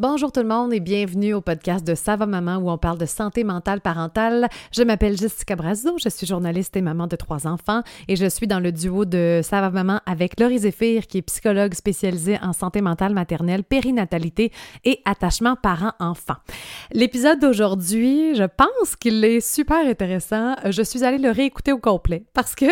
Bonjour tout le monde et bienvenue au podcast de Sava Maman où on parle de santé mentale parentale. Je m'appelle Jessica Brazo, je suis journaliste et maman de trois enfants et je suis dans le duo de Sava Maman avec Laurie Zéphir qui est psychologue spécialisée en santé mentale maternelle, périnatalité et attachement parent-enfant. L'épisode d'aujourd'hui, je pense qu'il est super intéressant. Je suis allée le réécouter au complet parce que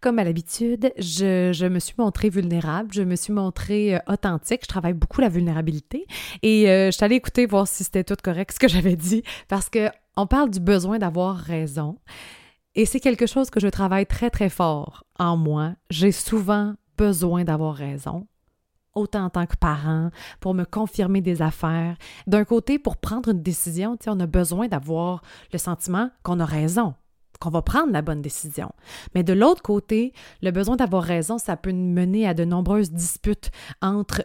comme à l'habitude, je, me suis montrée vulnérable, je me suis montrée euh, authentique. Je travaille beaucoup la vulnérabilité et euh, je suis allée écouter voir si c'était tout correct ce que j'avais dit parce que on parle du besoin d'avoir raison. Et c'est quelque chose que je travaille très, très fort en moi. J'ai souvent besoin d'avoir raison autant en tant que parent, pour me confirmer des affaires. D'un côté, pour prendre une décision, on a besoin d'avoir le sentiment qu'on a raison qu'on va prendre la bonne décision. Mais de l'autre côté, le besoin d'avoir raison, ça peut mener à de nombreuses disputes entre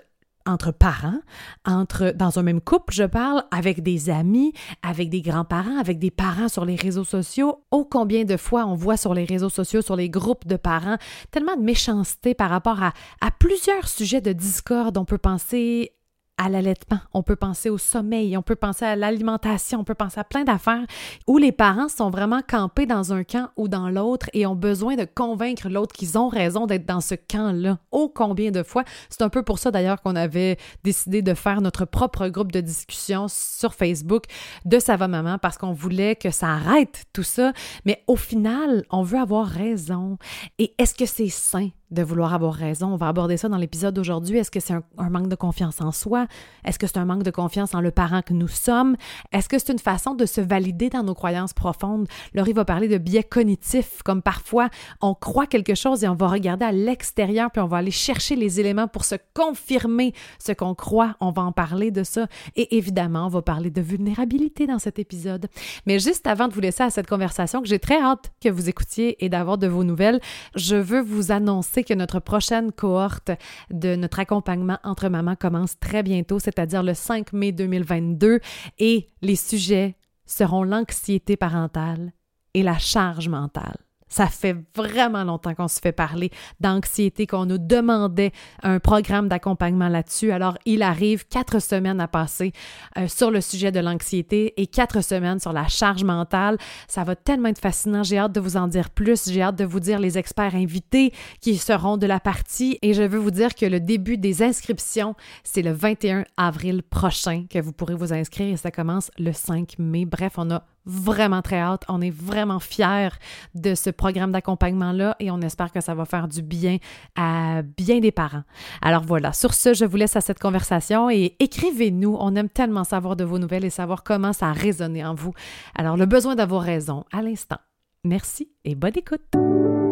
entre parents, entre dans un même couple, je parle avec des amis, avec des grands-parents, avec des parents sur les réseaux sociaux. Oh combien de fois on voit sur les réseaux sociaux, sur les groupes de parents, tellement de méchanceté par rapport à, à plusieurs sujets de discorde. On peut penser à l'allaitement, on peut penser au sommeil, on peut penser à l'alimentation, on peut penser à plein d'affaires où les parents sont vraiment campés dans un camp ou dans l'autre et ont besoin de convaincre l'autre qu'ils ont raison d'être dans ce camp-là. Oh combien de fois. C'est un peu pour ça d'ailleurs qu'on avait décidé de faire notre propre groupe de discussion sur Facebook de Ça maman parce qu'on voulait que ça arrête tout ça. Mais au final, on veut avoir raison. Et est-ce que c'est sain? De vouloir avoir raison. On va aborder ça dans l'épisode d'aujourd'hui. Est-ce que c'est un, manque de confiance en soi? Est-ce que c'est un manque de confiance en le parent que nous sommes? Est-ce que c'est une façon de se valider dans nos croyances profondes? Laurie va parler de biais cognitifs, comme parfois on croit quelque chose et on va regarder à l'extérieur puis on va aller chercher les éléments pour se confirmer ce qu'on croit. On va en parler de ça. Et évidemment, on va parler de vulnérabilité dans cet épisode. Mais juste avant de vous laisser à cette conversation que j'ai très hâte que vous écoutiez et d'avoir de vos nouvelles, je veux vous annoncer que notre prochaine cohorte de notre accompagnement entre mamans commence très bientôt, c'est-à-dire le 5 mai 2022, et les sujets seront l'anxiété parentale et la charge mentale. Ça fait vraiment longtemps qu'on se fait parler d'anxiété, qu'on nous demandait un programme d'accompagnement là-dessus. Alors, il arrive quatre semaines à passer euh, sur le sujet de l'anxiété et quatre semaines sur la charge mentale. Ça va tellement être fascinant. J'ai hâte de vous en dire plus. J'ai hâte de vous dire les experts invités qui seront de la partie. Et je veux vous dire que le début des inscriptions, c'est le 21 avril prochain que vous pourrez vous inscrire et ça commence le 5 mai. Bref, on a vraiment très hâte. On est vraiment fiers de ce programme d'accompagnement-là et on espère que ça va faire du bien à bien des parents. Alors voilà, sur ce, je vous laisse à cette conversation et écrivez-nous. On aime tellement savoir de vos nouvelles et savoir comment ça a résonné en vous. Alors, le besoin d'avoir raison à l'instant. Merci et bonne écoute.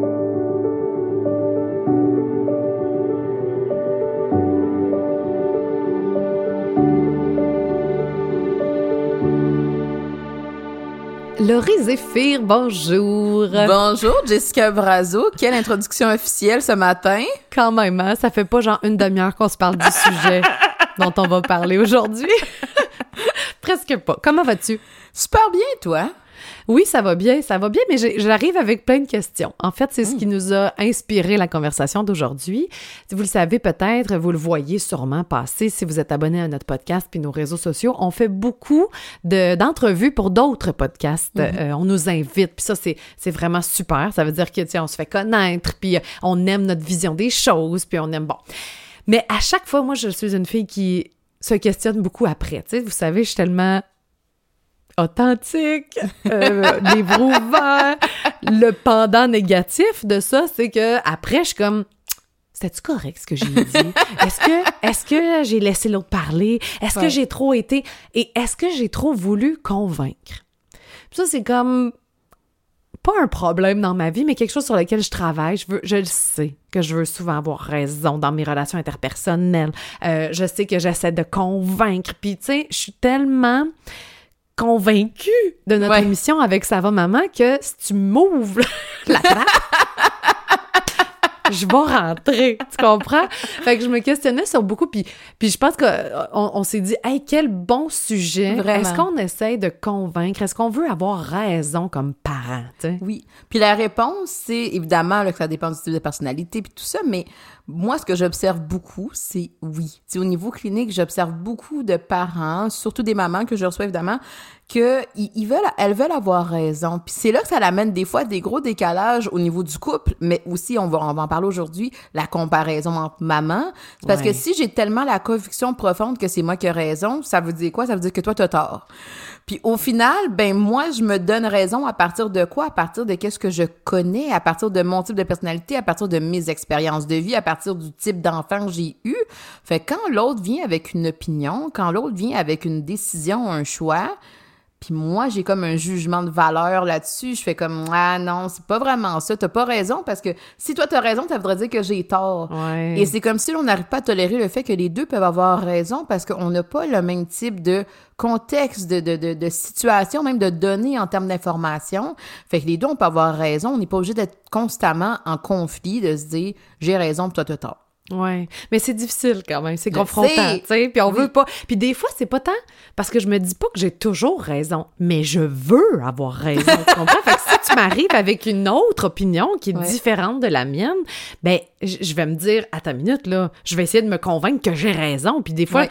Laurie Zéphir, bonjour. Bonjour, Jessica Brazo. Quelle introduction officielle ce matin? Quand même, hein? ça fait pas genre une demi-heure qu'on se parle du sujet dont on va parler aujourd'hui. Presque pas. Comment vas-tu? Super bien, toi? Oui, ça va bien, ça va bien, mais j'arrive avec plein de questions. En fait, c'est ce qui hmm. nous a inspiré la conversation d'aujourd'hui. Vous le savez peut-être, vous le voyez sûrement passer si vous êtes abonné à notre podcast puis nos réseaux sociaux. On fait beaucoup d'entrevues pour d'autres podcasts. Hmm. Euh, on nous invite, puis ça, c'est vraiment super. Ça veut dire que, on se fait connaître, puis on aime notre vision des choses, puis on aime, bon. Mais à chaque fois, moi, je suis une fille qui se questionne beaucoup après. Tu sais, vous savez, je suis tellement authentique, euh, ouvert. Le pendant négatif de ça, c'est que après, je suis comme c'était-tu correct ce que j'ai dit? Est-ce que, est-ce que j'ai laissé l'autre parler? Est-ce que j'ai trop été. Et est-ce que j'ai trop voulu convaincre? Puis ça, c'est comme pas un problème dans ma vie, mais quelque chose sur lequel je travaille. Je, veux, je le sais que je veux souvent avoir raison dans mes relations interpersonnelles. Euh, je sais que j'essaie de convaincre. Puis, tu sais, je suis tellement convaincu de notre émission avec Ça va maman que si tu m'ouvres la trappe, je vais rentrer, tu comprends? Fait que je me questionnais sur beaucoup, puis, puis je pense qu'on on, s'est dit, hey, quel bon sujet! Est-ce qu'on essaie de convaincre? Est-ce qu'on veut avoir raison comme parent? Oui. Puis la réponse, c'est évidemment que ça dépend du type de personnalité, puis tout ça, mais Moi, ce que j'observe beaucoup, c'est oui. C'est au niveau clinique, j'observe beaucoup de parents, surtout des mamans que je reçois évidemment, que ils veulent, elles veulent avoir raison. Puis c'est là que ça l'amène des fois des gros décalages au niveau du couple, mais aussi on va, on va en parler aujourd'hui, la comparaison entre maman. C'est parce que si j'ai tellement la conviction profonde que c'est moi qui ai raison, ça veut dire quoi? Ça veut dire que toi t'as tort. Puis au final, ben moi je me donne raison à partir de quoi? À partir de qu'est-ce que je connais, à partir de mon type de personnalité, à partir de mes expériences de vie, à partir du type d'enfant que j'ai eu. Fait quand l'autre vient avec une opinion, quand l'autre vient avec une décision, un choix, puis moi, j'ai comme un jugement de valeur là-dessus. Je fais comme ah non, c'est pas vraiment ça. T'as pas raison parce que si toi t'as raison, ça voudrait dire que j'ai tort. Et c'est comme si on n'arrive pas à tolérer le fait que les deux peuvent avoir raison parce qu'on n'a pas le même type de contexte, de, de, de, de situation, même de données en termes d'information. Fait que les deux, on peut avoir raison. On n'est pas obligé d'être constamment en conflit, de se dire j'ai raison, toi t'as tort. Ouais, mais c'est difficile quand même, c'est confrontant, tu sais, puis on veut pas. Puis des fois, c'est pas tant parce que je me dis pas que j'ai toujours raison, mais je veux avoir raison, tu comprends? Fait que si tu m'arrives avec une autre opinion qui est différente de la mienne, ben je vais me dire à ta minute là, je vais essayer de me convaincre que j'ai raison, puis des fois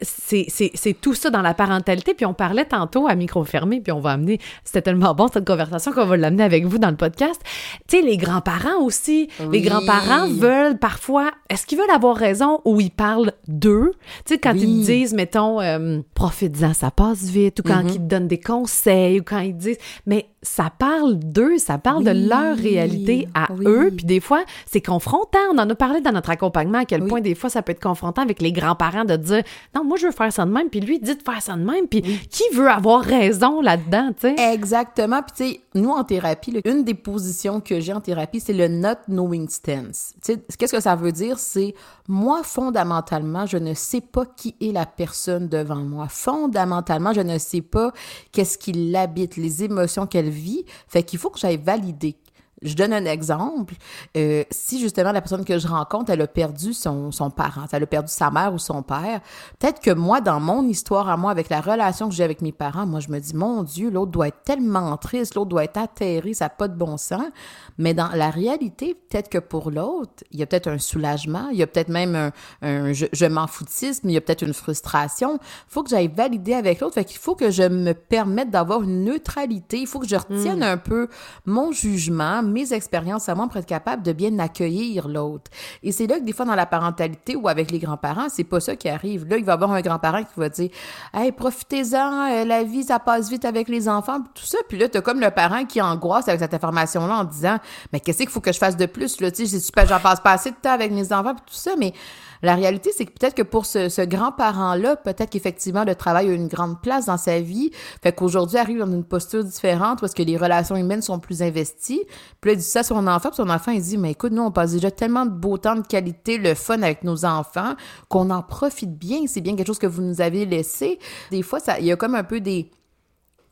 c'est c'est tout ça dans la parentalité, puis on parlait tantôt à micro fermé, puis on va amener c'était tellement bon cette conversation qu'on va l'amener avec vous dans le podcast. Tu sais les grands-parents aussi, les grands-parents veulent parfois est-ce qu'ils veulent avoir raison ou ils parlent d'eux? Tu sais, quand ils disent, mettons, euh, profite-en, ça passe vite, ou quand mm-hmm. ils te donnent des conseils, ou quand ils disent, mais ça parle d'eux, ça parle de leur réalité à eux. Puis des fois, c'est confrontant. On en a parlé dans notre accompagnement à quel point des fois ça peut être confrontant avec les grands-parents de dire non, moi je veux faire ça de même, puis lui dit de faire ça de même. Puis qui veut avoir raison là-dedans, tu sais? Exactement. Puis tu sais, nous en thérapie, une des positions que j'ai en thérapie, c'est le not knowing stance. Tu sais, qu'est-ce que ça veut dire? C'est moi fondamentalement, je ne sais pas qui est la personne devant moi. Fondamentalement, je ne sais pas qu'est-ce qui l'habite, les émotions qu'elle Fait qu'il faut que j'aille valider je donne un exemple. Euh, si justement la personne que je rencontre, elle a perdu son, son parent, elle a perdu sa mère ou son père, peut-être que moi, dans mon histoire à moi, avec la relation que j'ai avec mes parents, moi, je me dis, mon Dieu, l'autre doit être tellement triste, l'autre doit être atterré, ça n'a pas de bon sens. Mais dans la réalité, peut-être que pour l'autre, il y a peut-être un soulagement, il y a peut-être même un, un je, m'en foutisme, il y a peut-être une frustration. Il faut que j'aille valider avec l'autre. Fait qu'il faut que je me permette d'avoir une neutralité. Il faut que je retienne hmm. un peu mon jugement, mes expériences à moi pour être capable de bien accueillir l'autre. Et c'est là que des fois dans la parentalité ou avec les grands-parents, c'est pas ça qui arrive. Là, il va y avoir un grand-parent qui va dire Hey, profitez-en, euh, la vie, ça passe vite avec les enfants, tout ça. Puis là, t'as comme le parent qui angoisse avec cette information-là en disant Mais qu'est-ce qu'il faut que je fasse de plus? Là, tu sais, j'en passe pas assez de temps avec mes enfants, tout ça, mais la réalité, c'est que peut-être que pour ce, ce grand-parent-là, peut-être qu'effectivement, le travail a une grande place dans sa vie. Fait qu'aujourd'hui, arrive dans une posture différente parce que les relations humaines sont plus investies. Puis là, il dit ça à son enfant, puis son enfant, il dit, mais écoute, nous, on passe déjà tellement de beau temps, de qualité, le fun avec nos enfants, qu'on en profite bien. C'est bien quelque chose que vous nous avez laissé. Des fois, ça, il y a comme un peu des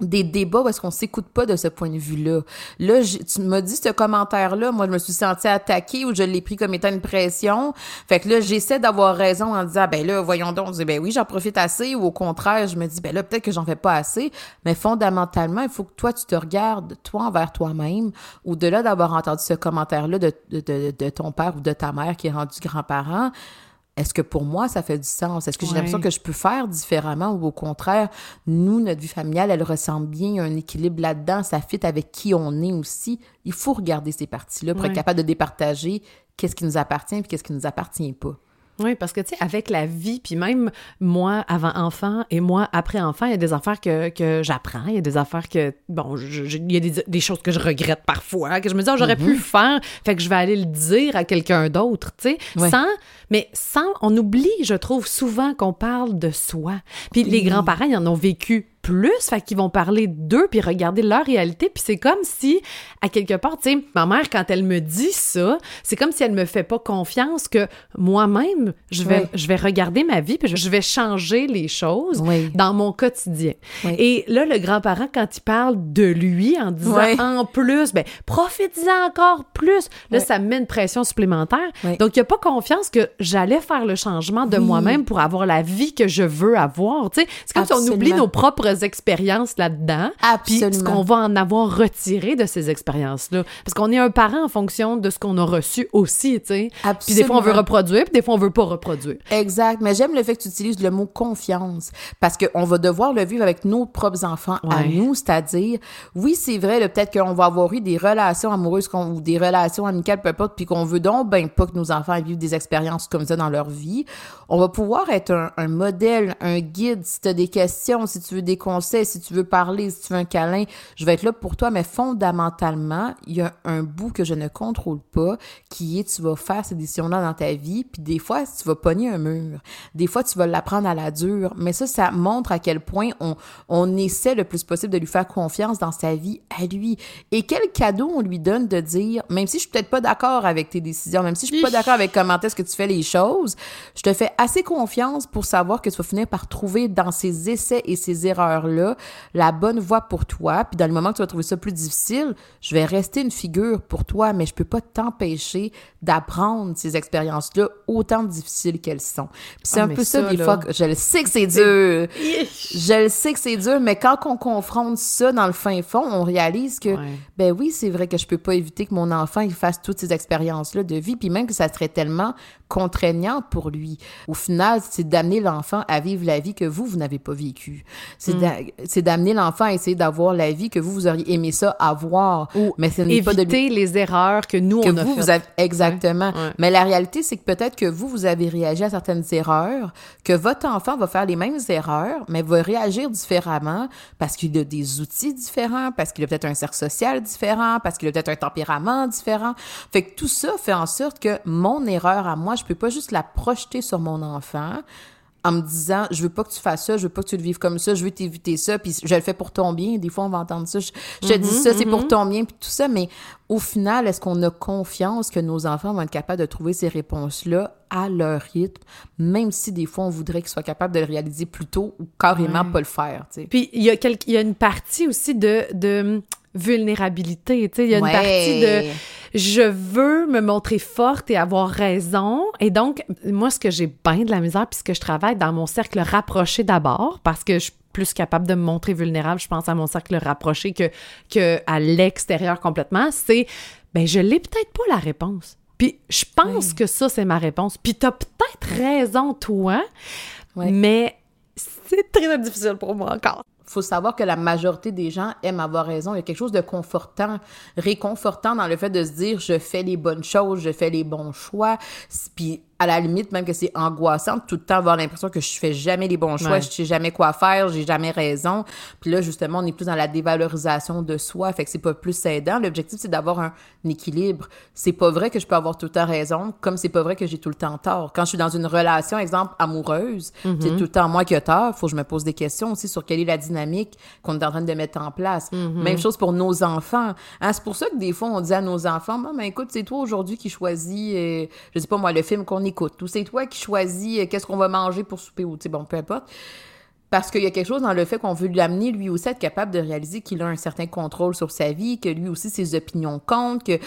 des débats où est-ce qu'on s'écoute pas de ce point de vue-là. Là, tu m'as dit ce commentaire-là, moi je me suis sentie attaquée ou je l'ai pris comme étant une pression. Fait que là, j'essaie d'avoir raison en disant ben là, voyons donc, je ben oui, j'en profite assez ou au contraire, je me dis ben là peut-être que j'en fais pas assez, mais fondamentalement, il faut que toi tu te regardes toi envers toi-même au-delà d'avoir entendu ce commentaire-là de, de, de, de ton père ou de ta mère qui est rendu grand-parent est-ce que pour moi, ça fait du sens? Est-ce que j'ai l'impression que je peux faire différemment ou au contraire, nous, notre vie familiale, elle ressemble bien, il y a un équilibre là-dedans, ça fit avec qui on est aussi. Il faut regarder ces parties-là pour être capable de départager qu'est-ce qui nous appartient et qu'est-ce qui nous appartient pas. Oui, parce que, tu sais, avec la vie, puis même moi avant enfant et moi après enfant, il y a des affaires que, que j'apprends, il y a des affaires que, bon, il y a des, des, choses que je regrette parfois, que je me dis, oh, j'aurais pu mm-hmm. faire, fait que je vais aller le dire à quelqu'un d'autre, tu sais, sans, mais sans, on oublie, je trouve, souvent qu'on parle de soi. Puis les grands-parents, ils en ont vécu plus, fait qu'ils vont parler d'eux puis regarder leur réalité, puis c'est comme si à quelque part, tu sais, ma mère quand elle me dit ça, c'est comme si elle me fait pas confiance que moi-même je vais je vais regarder ma vie puis je vais changer les choses dans mon quotidien. Et là le grand-parent quand il parle de lui en disant en plus ben profite-en encore plus, là ça me met une pression supplémentaire. Donc il a pas confiance que j'allais faire le changement de moi-même pour avoir la vie que je veux avoir, tu sais. C'est comme si on oublie nos propres propres expériences là-dedans. Puis ce qu'on va en avoir retiré de ces expériences-là. Parce qu'on est un parent en fonction de ce qu'on a reçu aussi, tu sais. Puis des fois, on veut reproduire, puis des fois, on veut pas reproduire. Exact. Mais j'aime le fait que tu utilises le mot confiance. Parce qu'on va devoir le vivre avec nos propres enfants à nous. C'est-à-dire, oui, c'est vrai, peut-être qu'on va avoir eu des relations amoureuses ou des relations amicales, peu importe, puis qu'on veut donc ben pas que nos enfants vivent des expériences comme ça dans leur vie. On va pouvoir être un, un modèle, un guide. Si tu as des questions, si tu veux des conseils, si tu veux parler, si tu veux un câlin, je vais être là pour toi. Mais fondamentalement, il y a un bout que je ne contrôle pas, qui est tu vas faire ces décisions-là dans ta vie, puis des fois, tu vas pogner un mur. Des fois, tu vas l'apprendre à la dure. Mais ça, ça montre à quel point on, on essaie le plus possible de lui faire confiance dans sa vie à lui. Et quel cadeau on lui donne de dire, même si je suis peut-être pas d'accord avec tes décisions, même si je suis pas d'accord avec comment est-ce que tu fais les choses, je te fais assez confiance pour savoir que tu vas finir par trouver dans ces essais et ces erreurs-là la bonne voie pour toi. Puis dans le moment que tu vas trouver ça plus difficile, je vais rester une figure pour toi, mais je peux pas t'empêcher d'apprendre ces expériences-là autant difficiles qu'elles sont. Puis c'est ah, un peu ça, des fois, que je le sais que c'est dur. je le sais que c'est dur, mais quand on confronte ça dans le fin fond, on réalise que, ben oui, c'est vrai que je peux pas éviter que mon enfant, il fasse toutes ces expériences-là de vie, puis même que ça serait tellement contraignant pour lui. Au final, c'est d'amener l'enfant à vivre la vie que vous, vous n'avez pas vécue. C'est mm. d'amener l'enfant à essayer d'avoir la vie que vous, vous auriez aimé ça avoir. Ou mais ce n'est pas de les erreurs que nous, on a vous, Vous avez... Exactement. Mais la réalité, c'est que peut-être que vous, vous avez réagi à certaines erreurs, que votre enfant va faire les mêmes erreurs, mais va réagir différemment parce qu'il a des outils différents, parce qu'il a peut-être un cercle social différent, parce qu'il a peut-être un tempérament différent. Fait que tout ça fait en sorte que mon erreur à moi, je peux pas juste la projeter sur mon enfant en me disant je veux pas que tu fasses ça, je veux pas que tu le vives comme ça, je veux t'éviter ça, puis je le fais pour ton bien. Des fois on va entendre ça, je, te dis mm-hmm, ça, c'est pour mm-hmm. ton bien, puis tout ça, mais au final, est-ce qu'on a confiance que nos enfants vont être capables de trouver ces réponses-là à leur rythme, même si des fois on voudrait qu'ils soient capables de le réaliser plus tôt ou carrément pas le faire. sais? Puis il y, a il y a une partie aussi de, de vulnérabilité, tu sais, il y a une partie de je veux me montrer forte et avoir raison. Et donc moi ce que j'ai bien de la misère puisque je travaille dans mon cercle rapproché d'abord parce que je suis plus capable de me montrer vulnérable, je pense à mon cercle rapproché que que à l'extérieur complètement, c'est ben je l'ai peut-être pas la réponse. Puis je pense que ça c'est ma réponse. Puis tu as peut-être raison toi, mais c'est très difficile pour moi encore faut savoir que la majorité des gens aiment avoir raison. Il y a quelque chose de confortant, réconfortant dans le fait de se dire je fais les bonnes choses, je fais les bons choix. Puis à la limite, même que c'est angoissant tout le temps avoir l'impression que je fais jamais les bons choix, je sais jamais quoi faire, j'ai jamais raison. Puis là, justement, on est plus dans la dévalorisation de soi, fait que c'est pas plus aidant. L'objectif, c'est d'avoir un, équilibre. C'est pas vrai que je peux avoir tout le temps raison, comme c'est pas vrai que j'ai tout le temps tort. Quand je suis dans une relation, exemple, amoureuse, c'est mm-hmm. tout le temps moi qui ai tort, faut que je me pose des questions aussi sur quelle est la dynamique qu'on est en train de mettre en place. Mm-hmm. Même chose pour nos enfants. Hein, c'est pour ça que des fois, on dit à nos enfants, ben, écoute, c'est toi aujourd'hui qui choisis, euh, je sais pas moi, le film qu'on écoute, ou c'est toi qui choisis euh, qu'est-ce qu'on va manger pour souper, ou tu sais, bon, peu importe. Parce qu'il y a quelque chose dans le fait qu'on veut l'amener, lui aussi, être capable de réaliser qu'il a un certain contrôle sur sa vie, que lui aussi, ses opinions comptent, que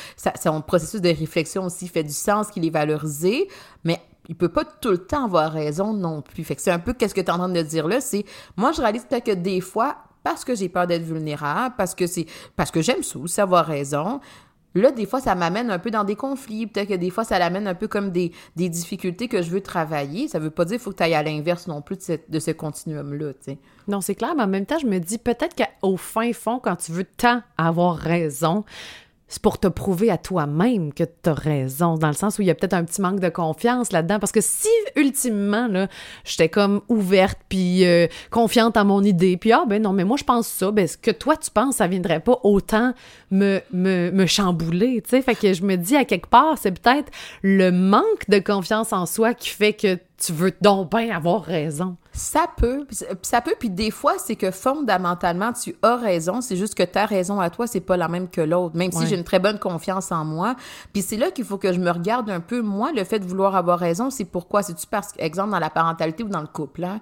son processus de réflexion aussi fait du sens, qu'il est valorisé, mais il peut pas tout le temps avoir raison non plus. Fait que c'est un peu qu'est-ce que tu es en train de dire là, c'est moi je réalise peut-être que des fois parce que j'ai peur d'être vulnérable, parce que c'est parce que j'aime ça avoir raison, Là, des fois, ça m'amène un peu dans des conflits. Peut-être que des fois, ça l'amène un peu comme des, difficultés que je veux travailler. Ça veut pas dire qu'il faut que tu ailles à l'inverse non plus de, ce continuum-là. Non, c'est clair, mais en même temps, je me dis peut-être qu'au fin fond, quand tu veux tant avoir raison, c'est pour te prouver à toi-même que tu as raison, dans le sens où il y a peut-être un petit manque de confiance là-dedans. Parce que si, ultimement, là, j'étais comme ouverte, puis euh, confiante en mon idée, puis ah, ben non, mais moi, je pense ça, ben ce que toi, tu penses, ça viendrait pas autant me, me, me chambouler, tu sais. Fait que je me dis, à quelque part, c'est peut-être le manque de confiance en soi qui fait que tu veux donc bien avoir raison. Ça peut, ça peut, puis des fois, c'est que fondamentalement, tu as raison, c'est juste que ta raison à toi, c'est pas la même que l'autre, même si j'ai une très bonne confiance en moi. Puis c'est là qu'il faut que je me regarde un peu. Moi, le fait de vouloir avoir raison, c'est pourquoi? C'est-tu parce, exemple, dans la parentalité ou dans le couple, hein?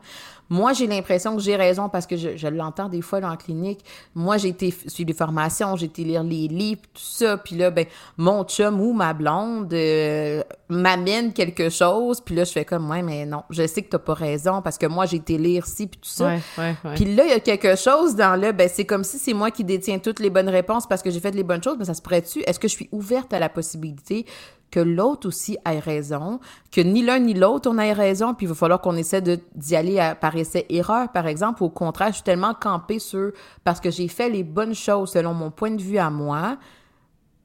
Moi, j'ai l'impression que j'ai raison parce que je, l'entends des fois dans la clinique. Moi, j'ai été suivre des formations, j'ai été lire les livres, tout ça. Puis là, ben, mon chum ou ma blonde euh, m'amène quelque chose. Puis là, je fais comme, ouais, mais non, je sais que t'as pas raison parce que moi, moi, j'ai été lire ci, puis tout ça. Ouais, ouais, ouais. Puis là, il y a quelque chose dans le, ben, c'est comme si c'est moi qui détiens toutes les bonnes réponses parce que j'ai fait les bonnes choses, mais ça se pourrait-tu? Est-ce que je suis ouverte à la possibilité que l'autre aussi ait raison, que ni l'un ni l'autre on ait raison, puis il va falloir qu'on essaie d'y aller par essai-erreur, par exemple. Au contraire, je suis tellement campée sur, parce que j'ai fait les bonnes choses selon mon point de vue à moi,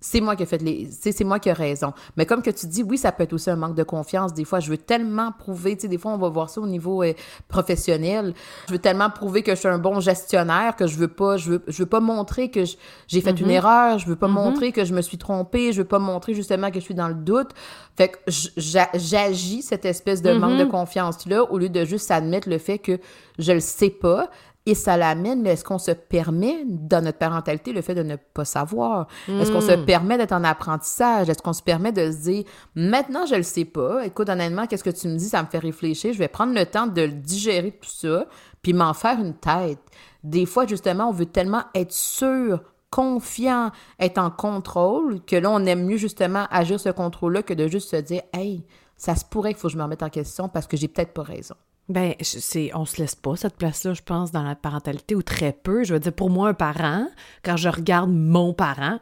c'est moi qui ai fait les c'est c'est moi qui ai raison. Mais comme que tu dis oui ça peut être aussi un manque de confiance. Des fois je veux tellement prouver tu sais des fois on va voir ça au niveau euh, professionnel. Je veux tellement prouver que je suis un bon gestionnaire que je veux pas je veux je veux pas montrer que j'ai fait une erreur je veux pas montrer que je me suis trompée je veux pas montrer justement que je suis dans le doute. Fait que j'agis cette espèce de manque de confiance là au lieu de juste admettre le fait que je le sais pas et ça l'amène, est-ce qu'on se permet, dans notre parentalité, le fait de ne pas savoir? Est-ce qu'on se permet d'être en apprentissage? Est-ce qu'on se permet de se dire, maintenant, je le sais pas. Écoute, honnêtement, qu'est-ce que tu me dis? Ça me fait réfléchir. Je vais prendre le temps de le digérer tout ça, puis m'en faire une tête. Des fois, justement, on veut tellement être sûr, confiant, être en contrôle, que là, on aime mieux, justement, agir ce contrôle-là que de juste se dire, hey, ça se pourrait qu'il faut que je me remette en question parce que j'ai peut-être pas raison. Ben, c'est, on se laisse pas cette place-là, je pense, dans la parentalité, ou très peu. Je veux dire, pour moi, un parent, quand je regarde mon parent,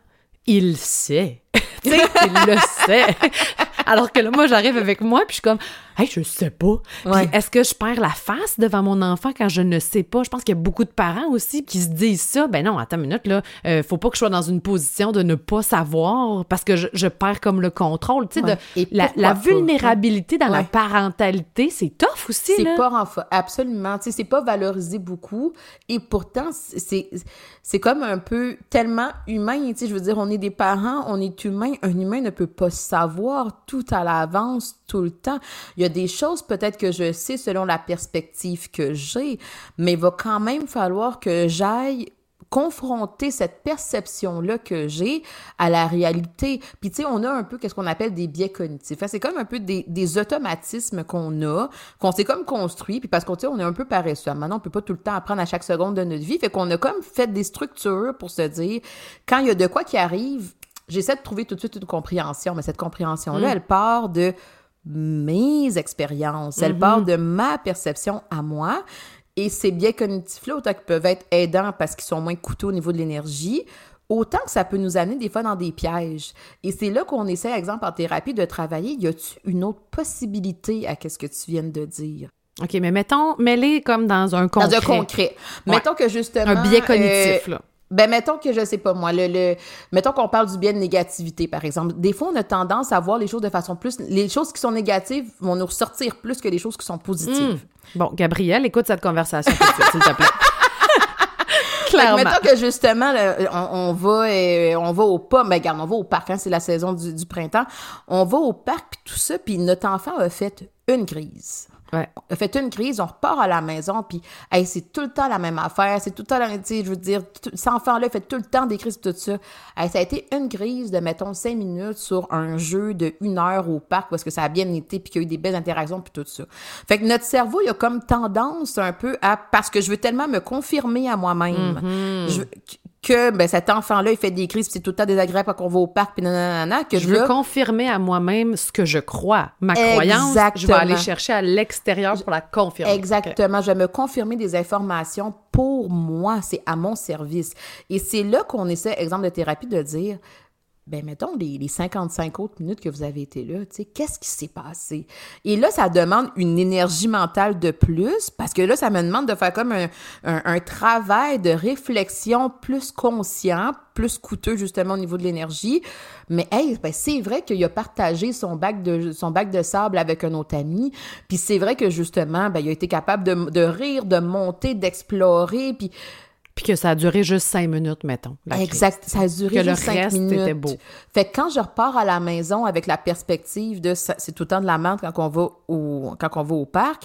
il sait. il le sait. Alors que là, moi, j'arrive avec moi, puis je suis comme, hey, je sais pas. Ouais. Puis est-ce que je perds la face devant mon enfant quand je ne sais pas? Je pense qu'il y a beaucoup de parents aussi qui se disent ça. Ben non, attends une minute, là, euh, faut pas que je sois dans une position de ne pas savoir parce que je, je perds comme le contrôle. Tu sais, Ouais. de- Et la, vulnérabilité dans la parentalité, c'est tough aussi, C'est pas renfo- absolument, tu sais, c'est pas valorisé beaucoup et pourtant c'est- c'est c'est comme un peu tellement humain, tu sais, je veux dire on est des parents, on est humain, un humain ne peut pas savoir tout à l'avance tout le temps. Il y a des choses peut-être que je sais selon la perspective que j'ai, mais il va quand même falloir que j'aille confronter cette perception-là que j'ai à la réalité. Puis, tu sais, on a un peu qu'est-ce qu'on appelle des biais cognitifs. Hein, C'est comme un peu des, automatismes qu'on a, qu'on s'est comme construit, puis parce qu'on on est un peu paresseux. Maintenant, on peut pas tout le temps apprendre à chaque seconde de notre vie. Fait qu'on a comme fait des structures pour se dire, quand il y a de quoi qui arrive, j'essaie de trouver tout de suite une compréhension, mais cette compréhension-là, elle part de mes expériences, elle part de ma perception à moi. Et ces biais cognitifs-là, autant qu'ils peuvent être aidants parce qu'ils sont moins coûteux au niveau de l'énergie, autant que ça peut nous amener des fois dans des pièges. Et c'est là qu'on essaie, par exemple, en thérapie, de travailler. Y a-tu une autre possibilité à ce que tu viens de dire? OK, mais mettons, mets-les comme dans un concret. Dans un concret. Mettons que justement... Un biais cognitif, euh, là. Ben, mettons que je sais pas, moi, le, le, mettons qu'on parle du biais de négativité, par exemple. Des fois, on a tendance à voir les choses de façon plus, les choses qui sont négatives vont nous ressortir plus que les choses qui sont positives. Bon, Gabriel, écoute cette conversation s'il te plaît. Fait que Clairement. mettons que justement, là, on, on va, euh, on va au pas, mais regarde, on va au parc, hein, c'est la saison du, du printemps. On va au parc puis tout ça, puis notre enfant a fait une crise. Ouais. a fait une crise, on repart à la maison, puis hey, c'est tout le temps la même affaire, c'est tout le temps, la- tu sais, je veux dire, tout- cet enfant-là fait tout le temps des crises, tout ça. Hey, ça a été une crise de, mettons, cinq minutes sur un jeu de une heure au parc, parce que ça a bien été, puis qu'il y a eu des belles interactions, puis tout ça. Fait que notre cerveau, il a comme tendance un peu à, parce que je veux tellement me confirmer à moi-même, veux- que ben, cet enfant-là, il fait des crises, c'est tout le temps désagréable quand on va au parc, puis nanana, que Je veux là, confirmer à moi-même ce que je crois. Ma croyance, je vais Exactement. aller chercher à l'extérieur pour la confirmer. Exactement. Je vais me confirmer des informations pour moi. C'est à mon service. Et c'est là qu'on essaie, exemple de thérapie, de dire, ben mettons les, les 55 autres minutes que vous avez été là, tu sais, qu'est-ce qui s'est passé? Et là, ça demande une énergie mentale de plus, parce que là, ça me demande de faire comme un, un, un travail de réflexion plus conscient, plus coûteux justement au niveau de l'énergie. Mais hey, ben, c'est vrai qu'il a partagé son bac de son bac de sable avec un autre ami, puis c'est vrai que justement, ben, il a été capable de, de rire, de monter, d'explorer, puis Puis que ça a duré juste cinq minutes, mettons. la crise. Exact. Ça a duré Que le juste cinq reste minutes. était beau. Fait que quand je repars à la maison avec la perspective de ça- c'est tout le temps de la menthe quand on va au quand on va au parc.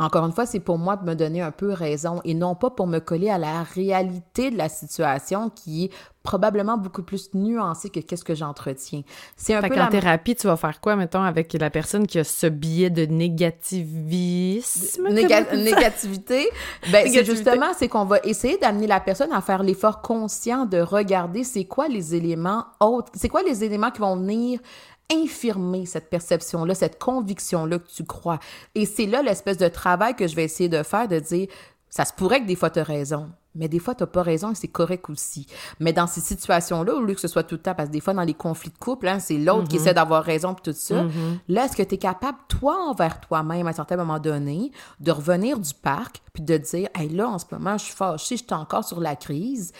Encore une fois, c'est pour moi de me donner un peu raison et non pas pour me coller à la réalité de la situation qui est probablement beaucoup plus nuancée que qu'est-ce que j'entretiens. C'est un Fait peu qu'en la thérapie, tu vas faire quoi, mettons, avec la personne qui a ce biais de négativisme? Néga- négativité, ben, c'est justement, c'est qu'on va essayer d'amener la personne à faire l'effort conscient de regarder c'est quoi les éléments autres, c'est quoi les éléments qui vont venir infirmer cette perception-là, cette conviction-là que tu crois. Et c'est là l'espèce de travail que je vais essayer de faire, de dire, ça se pourrait que des fois tu as raison, mais des fois tu n'as pas raison et c'est correct aussi. Mais dans ces situations-là, au lieu que ce soit tout le temps, parce que des fois dans les conflits de couple, hein, c'est l'autre qui Mm-hmm. essaie d'avoir raison et tout ça, là, est-ce que tu es capable, toi, envers toi-même, à un certain moment donné, de revenir du parc puis de dire, hey, là, en ce moment, je suis fâchée, je suis encore sur la crise.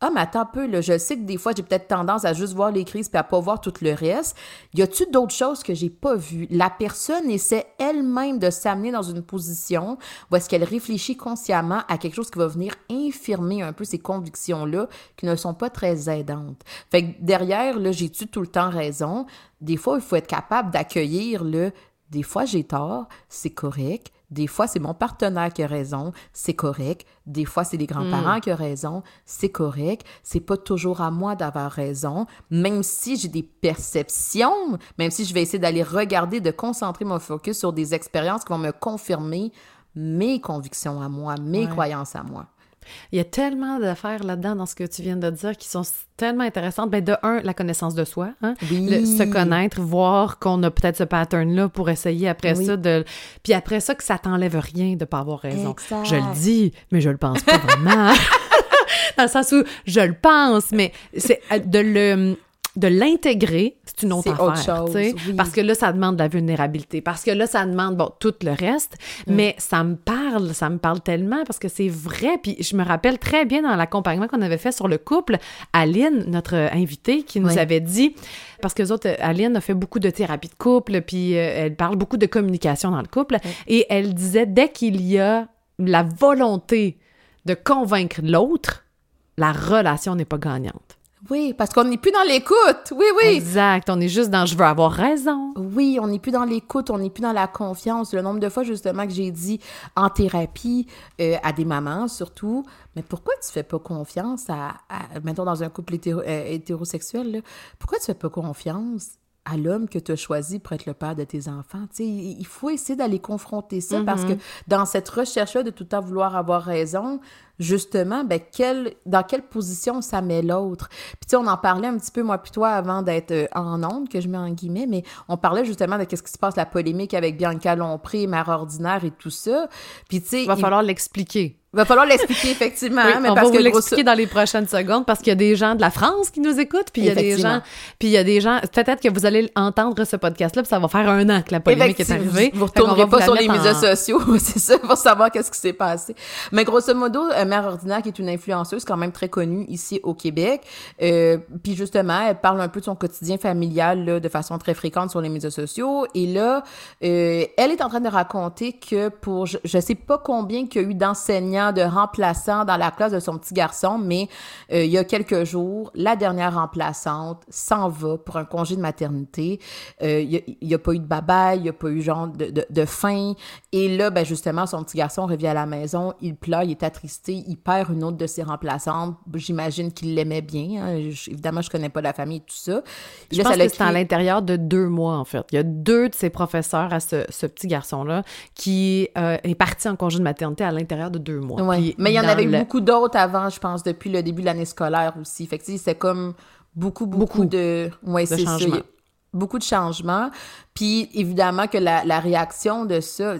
Ah, mais attends un peu, là, je sais que des fois, j'ai peut-être tendance à juste voir les crises puis à pas voir tout le reste. Y a-tu d'autres choses que j'ai pas vues? La personne essaie elle-même de s'amener dans une position où est-ce qu'elle réfléchit consciemment à quelque chose qui va venir infirmer un peu ces convictions-là qui ne sont pas très aidantes. Fait que derrière, là, j'ai-tu tout le temps raison? Des fois, il faut être capable d'accueillir le des fois, j'ai tort, c'est correct. Des fois, c'est mon partenaire qui a raison, c'est correct. Des fois, c'est les grands-parents qui ont raison, c'est correct. C'est pas toujours à moi d'avoir raison, même si j'ai des perceptions, même si je vais essayer d'aller regarder, de concentrer mon focus sur des expériences qui vont me confirmer mes convictions à moi, mes Ouais. croyances à moi. Il y a tellement d'affaires là-dedans dans ce que tu viens de dire qui sont tellement intéressantes. Ben, de un, la connaissance de soi, hein? Oui. Le- se connaître, voir qu'on a peut-être ce pattern-là pour essayer après Oui. ça de. Puis après ça, que ça t'enlève rien de pas avoir raison. Exact. Je le dis, mais je le pense pas vraiment. dans le sens où je le pense, mais c'est euh, de le de l'intégrer, c'est une autre C'est autre affaire, chose, oui. parce que là ça demande de la vulnérabilité, parce que là ça demande bon tout le reste, Mm. mais ça me parle, ça me parle tellement parce que c'est vrai, puis je me rappelle très bien dans l'accompagnement qu'on avait fait sur le couple, Aline, notre invitée, qui nous Oui. avait dit parce que autres, Aline a fait beaucoup de thérapie de couple, puis euh, elle parle beaucoup de communication dans le couple, et elle disait dès qu'il y a la volonté de convaincre l'autre, la relation n'est pas gagnante. Oui, parce qu'on n'est plus dans l'écoute. Oui, oui. Exact, on est juste dans je veux avoir raison. Oui, on n'est plus dans l'écoute, on n'est plus dans la confiance. Le nombre de fois, justement, que j'ai dit en thérapie euh, à des mamans, surtout, mais pourquoi tu fais pas confiance à, à mettons, dans un couple hétéro- euh, hétérosexuel, là, pourquoi tu fais pas confiance? À l'homme que tu as choisi pour être le père de tes enfants? Tu sais, il faut essayer d'aller confronter ça parce que dans cette recherche-là de tout le temps vouloir avoir raison, justement, ben, quelle, dans quelle position ça met l'autre? Puis, tu sais, on en parlait un petit peu, moi puis toi, avant d'être euh, en onde, que je mets en guillemets, mais on parlait justement de qu'est-ce qui se passe, la polémique avec Bianca Lompré, Mère Ordinaire et tout ça. Puis, tu sais, Il va falloir l'expliquer. Va falloir l'expliquer, effectivement, Oui, mais on parce va vous l'expliquer dans les prochaines secondes parce qu'il y a des gens de la France qui nous écoutent, puis il y a des gens, puis il y a des gens, peut-être que vous allez entendre ce podcast-là, puis ça va faire un an que la polémique est arrivée. Vous ne retournerez vous pas sur les médias sociaux, c'est ça, pour savoir qu'est-ce qui s'est passé. Mais grosso modo, euh, Mère Ordinaire, qui est une influenceuse quand même très connue ici au Québec, euh, puis justement, elle parle un peu de son quotidien familial là, de façon très fréquente sur les médias sociaux. Et là, euh, elle est en train de raconter que pour, je, je sais pas combien qu'il y a eu d'enseignants, de remplaçants dans la classe de son petit garçon, mais euh, il y a quelques jours, la dernière remplaçante s'en va pour un congé de maternité. Euh, il n'y a, pas eu de babaille, il n'y a pas eu genre de, de, de faim. Et là, ben justement, son petit garçon revient à la maison, il pleure, il est attristé, il perd une autre de ses remplaçantes. J'imagine qu'il l'aimait bien. hein. Je- évidemment, je connais pas la famille et tout ça. Je Là, pense ça que c'est à l'intérieur de deux mois, en fait. Il y a deux de ses professeurs à ce, ce petit garçon-là qui euh, est parti en congé de maternité à l'intérieur de deux mois. Ouais. Puis Mais il y en avait le- beaucoup d'autres avant, je pense, depuis le début de l'année scolaire aussi. Fait que, c'est comme beaucoup, beaucoup, Beaucoup de... Ouais, de c'est ça. changements. Il y a Beaucoup de changements. Puis, évidemment, que la, la réaction de ça...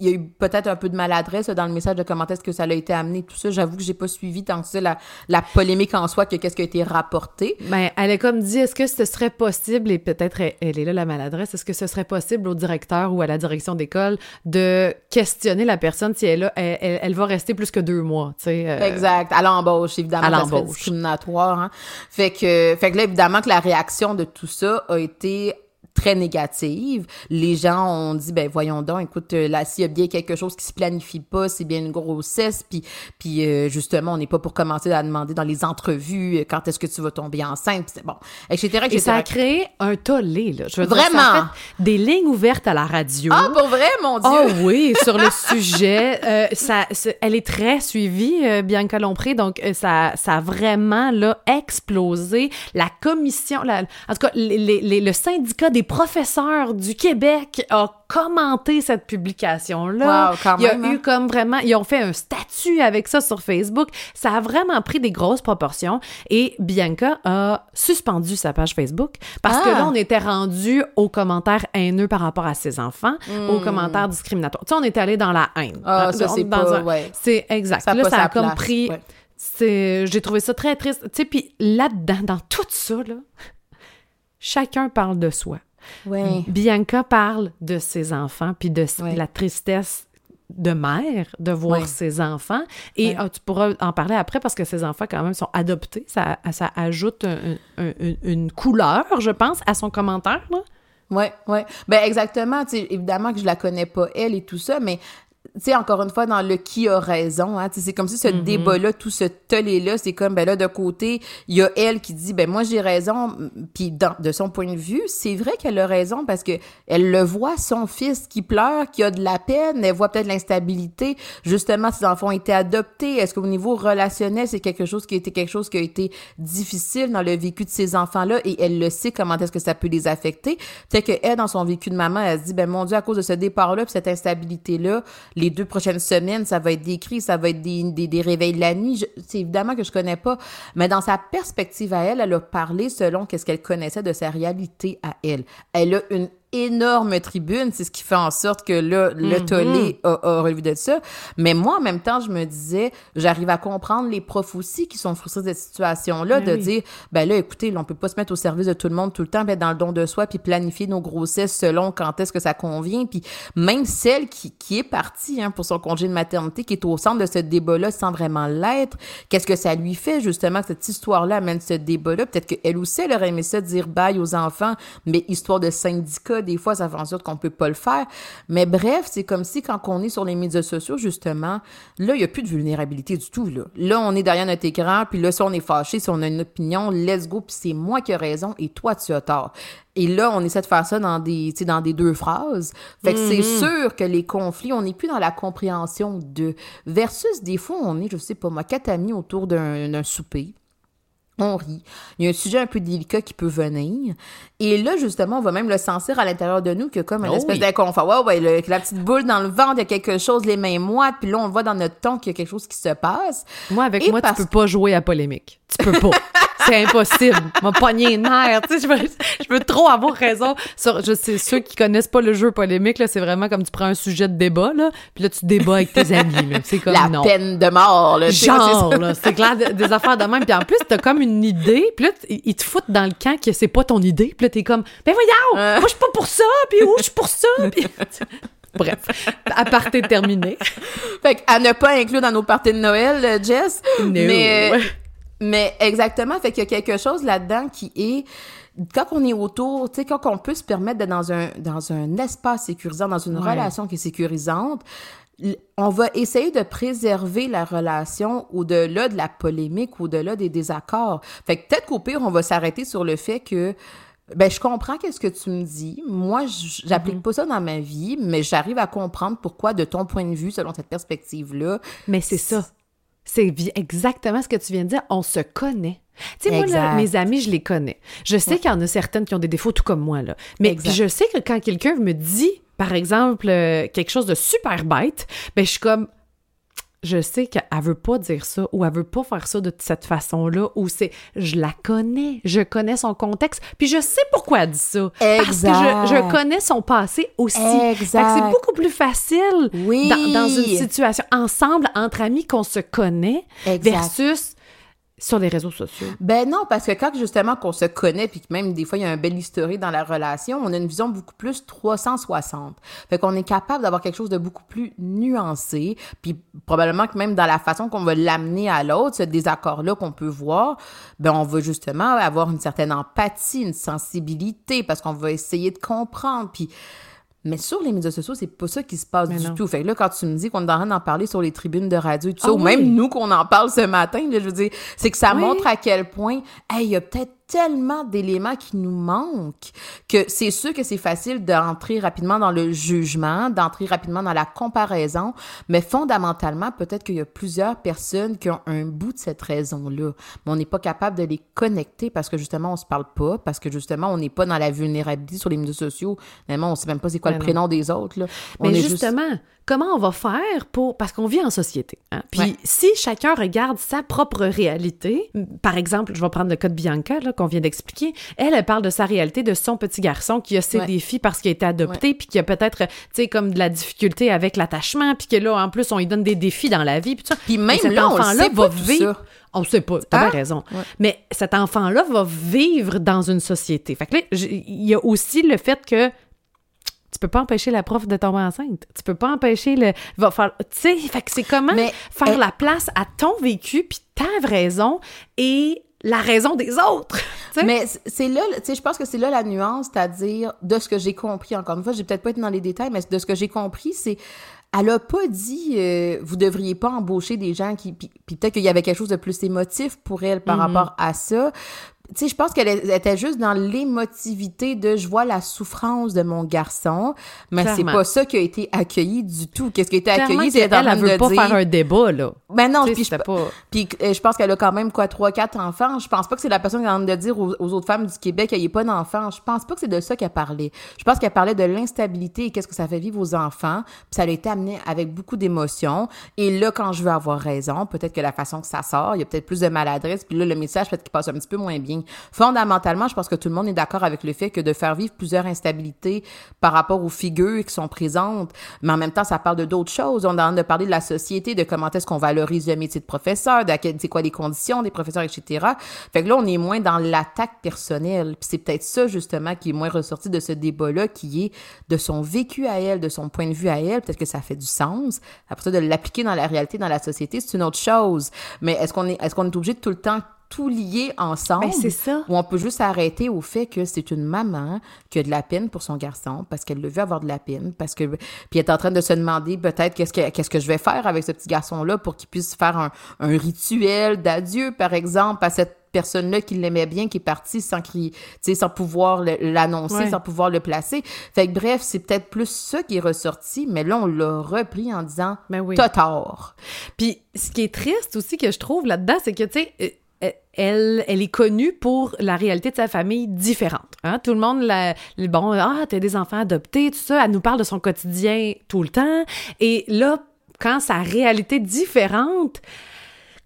Il y a eu peut-être un peu de maladresse là, dans le message de comment est-ce que ça a été amené, tout ça. J'avoue que j'ai pas suivi tant que ça la, la polémique en soi que qu'est-ce qui a été rapporté. Ben, elle a comme dit, est-ce que ce serait possible, et peut-être elle, elle est là la maladresse, est-ce que ce serait possible au directeur ou à la direction d'école de questionner la personne si elle, a, elle, elle- elle va rester plus que deux mois, tu sais? euh, Exact. À l'embauche, évidemment, à l'embauche. discriminatoire. Hein. Fait que, fait que là, évidemment, que la réaction de tout ça a été très négative. Les gens ont dit, ben voyons donc, écoute, euh, là, s'il y a bien quelque chose qui se planifie pas, c'est bien une grossesse, puis, puis euh, justement, on n'est pas pour commencer à demander dans les entrevues euh, quand est-ce que tu vas tomber enceinte, puis c'est bon, etc., etc. Et ça a créé un tollé, là. Je veux dire, Vraiment? ça a fait des lignes ouvertes à la radio. Ah, pour vrai, mon Dieu! Oh oui, sur le sujet. Euh, ça, elle est très suivie, euh, Bianca Lompré, donc euh, ça, ça a vraiment là, explosé. La commission, la- en tout cas, les- les- les- le syndicat des des professeurs du Québec ont commenté cette publication-là. Wow, quand Il y a même, hein? eu comme vraiment, ils ont fait un statut avec ça sur Facebook. Ça a vraiment pris des grosses proportions et Bianca a suspendu sa page Facebook parce que Ah. là, on était rendu aux commentaires haineux par rapport à ses enfants, aux commentaires discriminatoires. Tu sais, on est allé dans la haine. Hmm. Ah, ça, c'est pas- un- ouais. C'est exact. Ça a là, ça a comme place, pris... ouais. C'est, j'ai trouvé ça très triste. Tu sais, puis là-dedans, dans tout ça, là, chacun parle de soi. Ouais. Bianca parle de ses enfants, puis de Ouais. la tristesse de mère de voir Ouais. ses enfants. Et Ouais. ah, tu pourras en parler après parce que ses enfants, quand même, sont adoptés. Ça, ça ajoute un- un- un- une couleur, je pense, à son commentaire. Là. Ouais, ouais. Ben exactement, tu sais, évidemment que je la connais pas elle et tout ça, mais tu sais encore une fois dans le qui a raison, hein, tu sais, c'est comme si ce Mm-hmm. débat-là, tout ce tollé là, c'est comme ben là de côté, il y a elle qui dit ben moi j'ai raison, puis dans- de son point de vue, c'est vrai qu'elle a raison parce que elle le voit son fils qui pleure, qui a de la peine, elle voit peut-être l'instabilité, justement ses enfants ont été adoptés, est-ce qu'au niveau relationnel, c'est quelque chose qui a été quelque chose qui a été difficile dans le vécu de ces enfants-là et elle le sait comment est-ce que ça peut les affecter? Peut-être que elle, dans son vécu de maman, elle se dit, ben mon Dieu, à cause de ce départ-là, puis cette instabilité-là, les deux prochaines semaines, ça va être des cris, ça va être des, des, des réveils de la nuit. C'est évidemment que je connais pas, mais dans sa perspective à elle, elle a parlé selon qu'est-ce qu'elle connaissait de sa réalité à elle. Elle a une énorme tribune, c'est ce qui fait en sorte que là, le tollé a, a relevé de ça. Mais moi, en même temps, je me disais, j'arrive à comprendre les profs aussi qui sont frustrés de cette situation-là, Ben de oui. dire, ben là, écoutez, là, on peut pas se mettre au service de tout le monde tout le temps, être dans le don de soi, puis planifier nos grossesses selon quand est-ce que ça convient. Puis même celle qui, qui est partie hein, pour son congé de maternité, qui est au centre de ce débat-là sans vraiment l'être, qu'est-ce que ça lui fait justement que cette histoire-là amène ce débat-là? Peut-être qu'elle aussi, elle aurait aimé ça dire bye aux enfants, mais histoire de syndicat, des fois, ça fait en sorte qu'on peut pas le faire. Mais bref, c'est comme si quand on est sur les médias sociaux, justement, là, il n'y a plus de vulnérabilité du tout. Là. là, on est derrière notre écran, puis là, si on est fâché, si on a une opinion, let's go, puis c'est moi qui ai raison et toi, tu as tort. Et là, on essaie de faire ça dans des, dans des deux phrases. Fait que c'est sûr que les conflits, on n'est plus dans la compréhension de. Versus, des fois, on est, je sais pas moi, quatre amis autour d'un d'un souper on rit. Il y a un sujet un peu délicat qui peut venir. Et là, justement, on va même le sentir à l'intérieur de nous que comme une Oh espèce oui. d'inconfort. Ouais, ouais, le- la petite boule dans le ventre, il y a quelque chose, les mains moites, puis là, on voit dans notre ton qu'il y a quelque chose qui se passe. Moi, avec Et moi, parce- tu peux pas jouer à polémique. Tu peux pas. C'est impossible. M'a pogné une nerf. Tu sais, je veux, je veux trop avoir raison. Sur, je sais, ceux qui connaissent pas le jeu polémique, là, c'est vraiment comme tu prends un sujet de débat, là, puis là, tu débats avec tes amis. C'est comme la non. peine de mort, là. Genre, là, c'est clair, de- des affaires de même. Puis en plus, t'as comme une idée, puis là, ils te foutent dans le camp que c'est pas ton idée. Puis là, t'es comme, ben voyons, Euh. moi, je suis pas pour ça, puis où, je suis pour ça. Puis... Bref, aparté terminé. Fait qu'à ne pas inclure dans nos parties de Noël, euh, Jess. No. Mais, mais exactement, fait qu'il y a quelque chose là-dedans qui est quand on est autour, tu sais, quand on peut se permettre d'être dans un, dans un espace sécurisant, dans une Ouais. relation qui est sécurisante, on va essayer de préserver la relation au-delà de la polémique, au-delà des désaccords. Fait que peut-être qu'au pire, on va s'arrêter sur le fait que ben, je comprends qu'est-ce que tu me dis. Moi, j'applique Mm-hmm. pas ça dans ma vie, mais j'arrive à comprendre pourquoi, de ton point de vue, selon cette perspective-là, Mais c'est ça. C'est exactement ce que tu viens de dire. On se connaît. Tu sais, moi, là, mes amis, je les connais. Je sais qu'il y en a certaines qui ont des défauts, tout comme moi, là. Mais je sais que quand quelqu'un me dit, par exemple, euh, quelque chose de super bête, ben je suis comme, je sais qu'elle veut pas dire ça ou elle veut pas faire ça de cette façon-là ou c'est je la connais, je connais son contexte, puis je sais pourquoi elle dit ça parce que je, je connais son passé aussi. Exact. c'est beaucoup plus facile Oui. dans, dans une situation ensemble entre amis qu'on se connaît Exact. versus sur les réseaux sociaux? Ben non, parce que quand justement qu'on se connaît, puis que même des fois il y a un bel historique dans la relation, on a une vision beaucoup plus 360. Fait qu'on est capable d'avoir quelque chose de beaucoup plus nuancé, puis probablement que même dans la façon qu'on va l'amener à l'autre, ce désaccord-là qu'on peut voir, ben on va justement avoir une certaine empathie, une sensibilité, parce qu'on va essayer de comprendre, puis mais sur les médias sociaux, c'est pas ça qui se passe Mais du non. tout. Fait que là, quand tu me dis qu'on est en train d'en parler sur les tribunes de radio et tout ça, Ah ou oui. même nous qu'on en parle ce matin, là, je veux dire, c'est que ça Oui. montre à quel point, hey, il y a peut-être tellement d'éléments qui nous manquent que c'est sûr que c'est facile d'entrer rapidement dans le jugement, d'entrer rapidement dans la comparaison, mais fondamentalement, peut-être qu'il y a plusieurs personnes qui ont un bout de cette raison-là, mais on n'est pas capable de les connecter parce que justement, on se parle pas, parce que justement, on n'est pas dans la vulnérabilité sur les médias sociaux. Finalement, on sait même pas c'est quoi le prénom des autres. Là. mais justement, comment on va faire pour... Parce qu'on vit en société. Hein? Puis si chacun regarde sa propre réalité, par exemple, je vais prendre le cas de Bianca, là, qu'on vient d'expliquer, elle, elle parle de sa réalité, de son petit garçon qui a ses défis parce qu'il a été adopté, puis qui a peut-être, tu sais, comme de la difficulté avec l'attachement, puis que là, en plus, on lui donne des défis dans la vie, puis ça. Puis même cet enfant-là va vivre... On sait pas, t'as bien hein? raison. Mais cet enfant-là va vivre dans une société. Fait que là, il y a aussi le fait que tu peux pas empêcher la prof de tomber enceinte. Tu peux pas empêcher le. Va faire. Tu sais, fait que c'est comment faire la place à ton vécu puis ta raison et la raison des autres. Mais c'est là, tu sais, je pense que c'est là la nuance, c'est-à-dire de ce que j'ai compris. Encore une fois, j'ai peut-être pas été dans les détails, mais de ce que j'ai compris, c'est elle a pas dit euh, vous devriez pas embaucher des gens qui puis, peut-être qu'il y avait quelque chose de plus émotif pour elle par mm-hmm. rapport à ça tu sais, je pense qu'elle était juste dans l'émotivité de je vois la souffrance de mon garçon, mais c'est pas ça qui a été accueilli du tout. Qu'est-ce qui a été accueilli, c'est elle, elle veut pas faire un débat là. Ben non, puis je, pas... puis euh, je pense qu'elle a quand même quoi trois quatre enfants. Je pense pas que c'est la personne qui a envie de dire aux, autres femmes du Québec qu'il n'y ait pas d'enfants. Je pense pas que c'est de ça qu'elle parlait. Je pense qu'elle parlait de l'instabilité et qu'est-ce que ça fait vivre aux enfants. Puis ça a été amené avec beaucoup d'émotions. Et là, quand je veux avoir raison, peut-être que la façon que ça sort, il y a peut-être plus de maladresse. Puis là, le message peut-être qu'il passe un petit peu moins bien. Fondamentalement, je pense que tout le monde est d'accord avec le fait que de faire vivre plusieurs instabilités par rapport aux figures qui sont présentes, mais en même temps, ça parle de d'autres choses. On a de parler de la société, de comment est-ce qu'on valorise le métier de professeur, de c'est quoi les conditions des professeurs, etc. Fait que là, on est moins dans l'attaque personnelle. Puis c'est peut-être ça, justement, qui est moins ressorti de ce débat-là, qui est de son vécu à elle, de son point de vue à elle. Peut-être que ça fait du sens. Après ça, de l'appliquer dans la réalité, dans la société, c'est une autre chose. Mais est-ce qu'on est, est-ce qu'on est obligé de tout le temps tout lié ensemble. Ben, c'est ça. Ou on peut juste arrêter au fait que c'est une maman qui a de la peine pour son garçon parce qu'elle le veut avoir de la peine parce que puis elle est en train de se demander peut-être qu'est-ce que qu'est-ce que je vais faire avec ce petit garçon là pour qu'il puisse faire un, un rituel d'adieu par exemple à cette personne-là qui l'aimait bien, qui est partie sans crier, sans pouvoir l'annoncer, sans pouvoir le placer. Fait que bref, c'est peut-être plus ça qui est ressorti, mais là, on l'a repris en disant ben oui. t'as tort. Puis ce qui est triste aussi que je trouve là-dedans, c'est que, tu sais, euh, elle, elle est connue pour la réalité de sa famille différente. Hein? Tout le monde, la, bon, ah, t'as des enfants adoptés, tout ça, elle nous parle de son quotidien tout le temps. Et là, quand sa réalité différente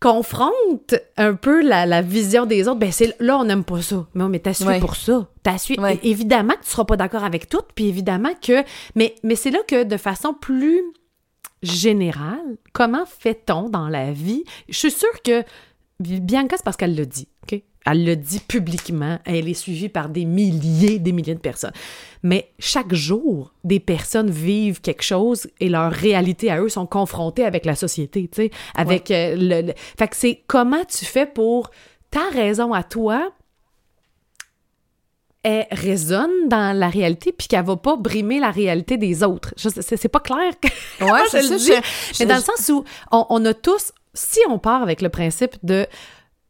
confronte un peu la, vision des autres, ben c'est là, on n'aime pas ça. Mais, mais t'as su pour ça. T'as su. Évidemment que tu seras pas d'accord avec tout, puis évidemment que. Mais, mais c'est là que de façon plus générale, comment fait-on dans la vie? Je suis sûre que Bianca, c'est parce qu'elle le dit, OK? Elle le dit publiquement, elle est suivie par des milliers, des milliers de personnes. Mais chaque jour, des personnes vivent quelque chose et leur réalité à eux sont confrontées avec la société, tu sais, avec euh, le, Fait que c'est comment tu fais pour ta raison à toi, elle résonne dans la réalité puis qu'elle va pas brimer la réalité des autres. C'est pas clair. Ouais, c'est ça. Mais dans le sens où on, on a tous si on part avec le principe de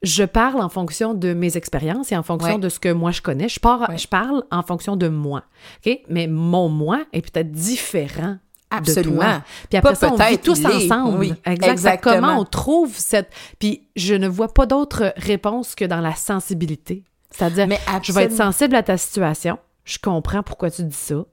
je parle en fonction de mes expériences et en fonction de ce que moi je connais, je, pars, je parle en fonction de moi. OK? Mais mon moi est peut-être différent Absolument. de toi. Puis après ça, on vit tous ensemble. Oui, exactement. Comment on trouve cette... Puis je ne vois pas d'autre réponse que dans la sensibilité. C'est-à-dire, je vais être sensible à ta situation, je comprends pourquoi tu dis ça,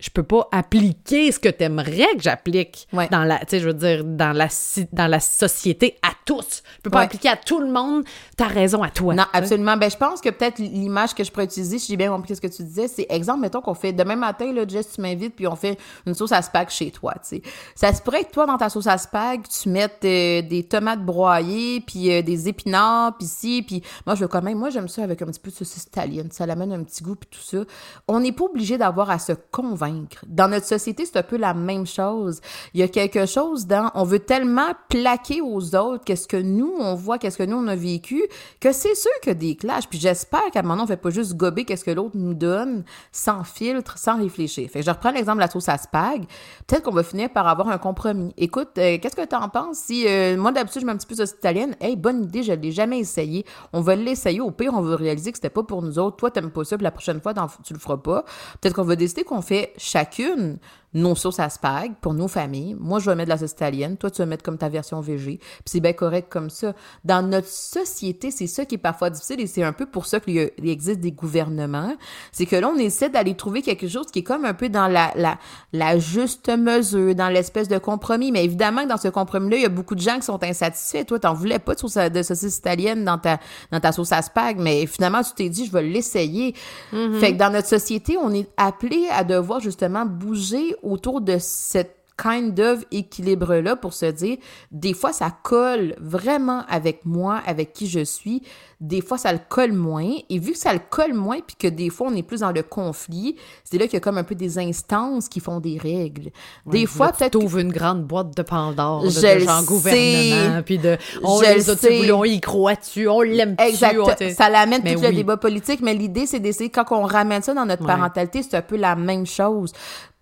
je peux pas appliquer ce que tu aimerais que j'applique dans la tu sais je veux dire dans la dans la société à tous. Je peux pas appliquer à tout le monde ta raison à toi. Non, absolument. Ben je pense que peut-être l'image que je pourrais utiliser, si j'ai bien compris ce que tu disais, c'est exemple mettons qu'on fait demain matin là Jess tu m'invites puis on fait une sauce à spag chez toi, tu sais. Ça se pourrait que toi dans ta sauce à spag, tu mettes euh, des tomates broyées puis euh, des épinards puis si puis moi je veux quand même moi j'aime ça avec un petit peu de saucisse italienne, ça l'amène un petit goût puis tout ça. On n'est pas obligé d'avoir à se convaincre dans notre société, c'est un peu la même chose. Il y a quelque chose dans, on veut tellement plaquer aux autres que qu'est-ce que nous, on voit, qu'est-ce que nous, on a vécu, que c'est sûr que des clashs. Puis j'espère qu'à un moment, on fait pas juste gober qu'est-ce que l'autre nous donne, sans filtre, sans réfléchir. Fait que je reprends l'exemple de la sauce à spag. Peut-être qu'on va finir par avoir un compromis. Écoute, euh, qu'est-ce que tu en penses si, euh, moi, d'habitude, je mets un petit peu de italienne? Hey, bonne idée, je l'ai jamais essayé. On va l'essayer. Au pire, on va réaliser que c'était pas pour nous autres. Toi, t'aimes pas ça, puis la prochaine fois, tu le feras pas. Peut-être qu'on va décider qu'on fait chacune nos sauces à spag pour nos familles. Moi, je vais mettre de la sauce italienne. Toi, tu vas mettre comme ta version végé. Puis c'est bien correct comme ça. Dans notre société, c'est ça qui est parfois difficile et c'est un peu pour ça qu'il existe des gouvernements. C'est que là, on essaie d'aller trouver quelque chose qui est comme un peu dans la, la, la juste mesure, dans l'espèce de compromis. Mais évidemment que dans ce compromis-là, il y a beaucoup de gens qui sont insatisfaits. Toi, t'en voulais pas de sauce, de saucisse italienne dans ta, dans ta sauce à spag, mais finalement, tu t'es dit, je vais l'essayer. Mm-hmm. Fait que dans notre société, on est appelé à devoir justement bouger autour de cette kind of équilibre-là pour se dire, des fois, ça colle vraiment avec moi, avec qui je suis. Des fois, ça le colle moins. Et vu que ça le colle moins, puis que des fois, on est plus dans le conflit, c'est là qu'il y a comme un peu des instances qui font des règles. des fois, peut-être. Tu une grande boîte de Pandore, de, je de genre gouvernement, puis de. On je les a on y croit-tu, on l'aime-tu. Exact. ça l'amène tout le débat politique, mais l'idée, c'est d'essayer, quand on ramène ça dans notre parentalité, c'est un peu la même chose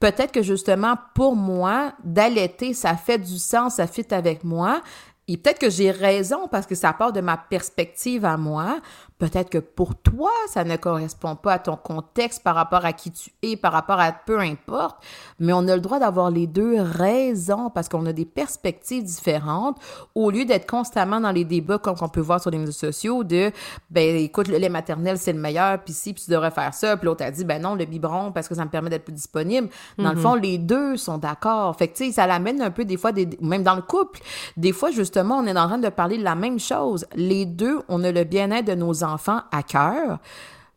peut-être que justement, pour moi, d'allaiter, ça fait du sens, ça fit avec moi. Et peut-être que j'ai raison parce que ça part de ma perspective à moi. Peut-être que pour toi, ça ne correspond pas à ton contexte par rapport à qui tu es, par rapport à peu importe, mais on a le droit d'avoir les deux raisons parce qu'on a des perspectives différentes au lieu d'être constamment dans les débats comme on peut voir sur les réseaux sociaux de ben écoute le lait maternel c'est le meilleur puis si puis tu devrais faire ça puis l'autre a dit ben non le biberon parce que ça me permet d'être plus disponible. Dans le mm-hmm. fond les deux sont d'accord. Fait que tu sais ça l'amène un peu des fois des, même dans le couple, des fois justement on est en train de parler de la même chose. Les deux on a le bien-être de nos enfants à cœur.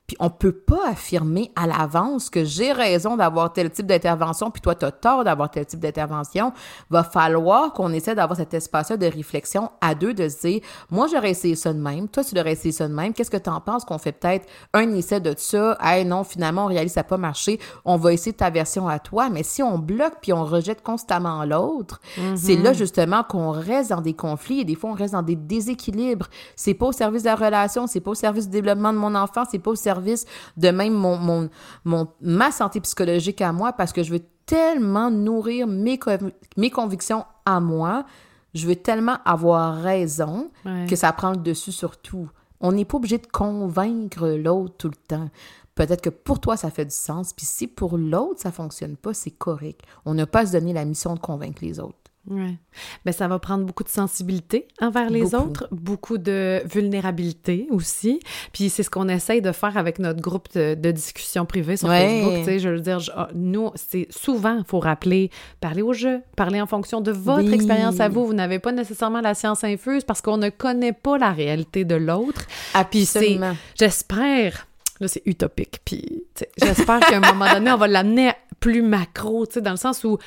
Puis on peut pas affirmer à l'avance que j'ai raison d'avoir tel type d'intervention, puis toi, tu as tort d'avoir tel type d'intervention. Va falloir qu'on essaie d'avoir cet espace-là de réflexion à deux, de se dire, moi, j'aurais essayé ça de même, toi, tu l'aurais essayé ça de même. Qu'est-ce que tu en penses qu'on fait peut-être un essai de ça? Hey, non, finalement, on réalise que ça n'a pas marché. On va essayer ta version à toi. Mais si on bloque puis on rejette constamment l'autre, c'est là, justement, qu'on reste dans des conflits et des fois, on reste dans des déséquilibres. C'est pas au service de la relation, c'est pas au service du développement de mon enfant, c'est pas au service de même mon, mon, ma santé psychologique à moi parce que je veux tellement nourrir mes, mes convictions à moi, je veux tellement avoir raison que ça prend le dessus sur tout. On n'est pas obligé de convaincre l'autre tout le temps. Peut-être que pour toi, ça fait du sens, puis si pour l'autre, ça fonctionne pas, c'est correct. On n'a pas à se donner la mission de convaincre les autres. Oui. Mais ça va prendre beaucoup de sensibilité envers les autres, beaucoup de vulnérabilité aussi. Puis c'est ce qu'on essaye de faire avec notre groupe de, discussion privée sur Facebook. Tu sais, je veux dire, ah, nous, c'est souvent, il faut rappeler, parler au jeu, parler en fonction de votre expérience à vous. Vous n'avez pas nécessairement la science infuse parce qu'on ne connaît pas la réalité de l'autre. Ah, puis c'est, j'espère, là c'est utopique, puis j'espère qu'à un moment donné, on va l'amener plus macro, tu sais, dans le sens où.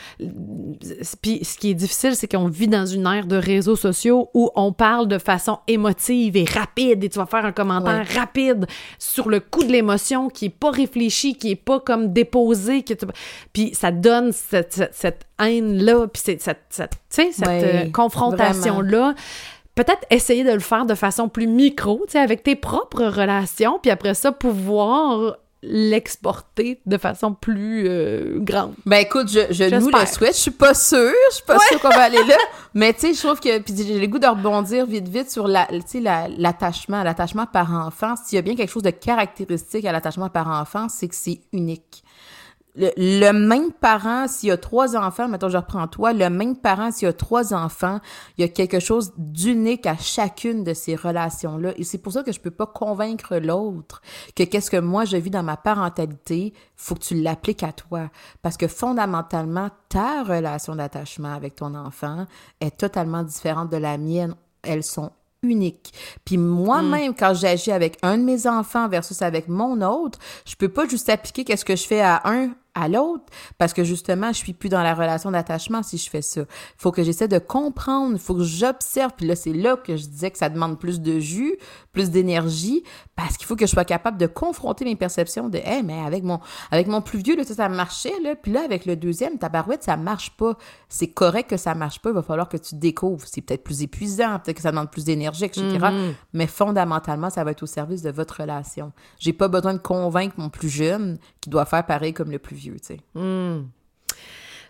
Puis ce qui est difficile, c'est qu'on vit dans une ère de réseaux sociaux où on parle de façon émotive et rapide et tu vas faire un commentaire rapide sur le coup de l'émotion qui est pas réfléchi, qui est pas comme déposé. Qui Puis ça donne cette, cette, haine-là, puis cette, cette, cette, cette euh, confrontation-là peut-être essayer de le faire de façon plus micro, tu sais, avec tes propres relations, puis après ça, pouvoir l'exporter de façon plus euh, grande. Ben écoute, je, je nous le souhaite. Je suis pas sûre, je suis pas sûre qu'on va aller là. Mais tu sais, je trouve que puis j'ai le goût de rebondir vite vite sur la, l'attachement, l'attachement par enfant. S'il y a bien quelque chose de caractéristique à l'attachement par enfant, c'est que c'est unique le, même parent, s'il y a trois enfants, mettons, je reprends toi, le même parent, s'il y a trois enfants, il y a quelque chose d'unique à chacune de ces relations-là. Et c'est pour ça que je peux pas convaincre l'autre que qu'est-ce que moi je vis dans ma parentalité, faut que tu l'appliques à toi. Parce que fondamentalement, ta relation d'attachement avec ton enfant est totalement différente de la mienne. Elles sont unique. Puis moi-même, quand j'agis avec un de mes enfants versus avec mon autre, je peux pas juste appliquer qu'est-ce que je fais à un à l'autre parce que justement, je suis plus dans la relation d'attachement si je fais ça. Faut que j'essaie de comprendre, faut que j'observe. Puis là, c'est là que je disais que ça demande plus de jus, plus d'énergie parce qu'il faut que je sois capable de confronter mes perceptions de, hey, mais avec mon, avec mon plus vieux, là, ça, ça marchait, là. Puis là, avec le deuxième, ta barouette, ça marche pas. C'est correct que ça marche pas. Il va falloir que tu découvres. C'est peut-être plus épuisant, peut-être que ça demande plus d'énergie, etc. Mm-hmm. Mais fondamentalement, ça va être au service de votre relation. J'ai pas besoin de convaincre mon plus jeune qui doit faire pareil comme le plus vieux, tu sais. Hmm.